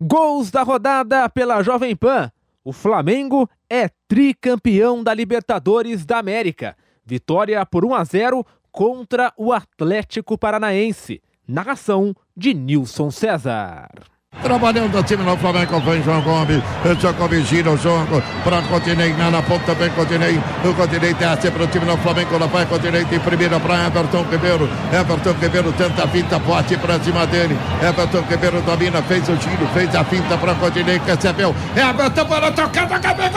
Gols da rodada pela Jovem Pan. O Flamengo é tricampeão da Libertadores da América. Vitória por 1 a 0 contra o Atlético Paranaense. Narração de Nilson César. Trabalhando o time no Flamengo, vem João Gomes. Gomes gira o jogo para Continei. Na ponta vem Continei. O Continei desce para o time no Flamengo. Lá vai Continei em primeira para Everton Ribeiro. Everton Ribeiro tenta a finta, bote para cima dele. Everton Ribeiro domina, fez o giro, fez a finta para Continei, recebeu. Everton para tocar, tocar, gol!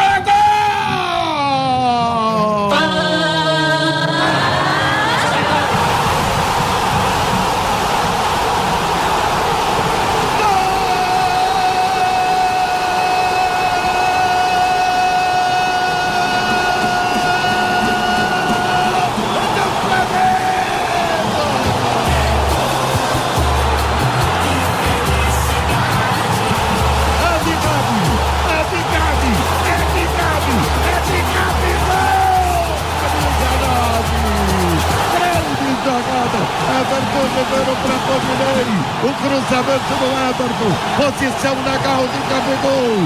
Ribeiro para Rodinei. O cruzamento do Everton. Posição legal de Gabigol.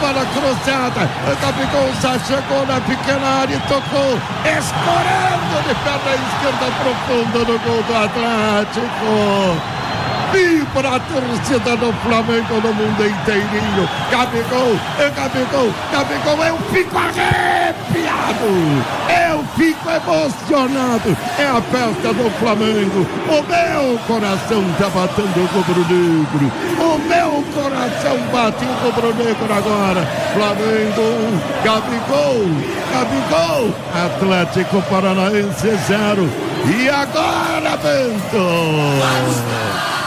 Para a cruzada. Gabigol já chegou na pequena área e tocou. Escorando de perna esquerda profunda no gol do Atlético. Vibra a torcida do Flamengo no mundo inteirinho. Gabigol, é Gabigol, Gabigol, eu fico arrepiado. Eu fico emocionado. É a festa do Flamengo. O meu coração tá batendo o rubro-negro. O meu coração bate o rubro-negro agora. Flamengo, Gabigol, Gabigol, Atlético Paranaense zero. E agora, Bento?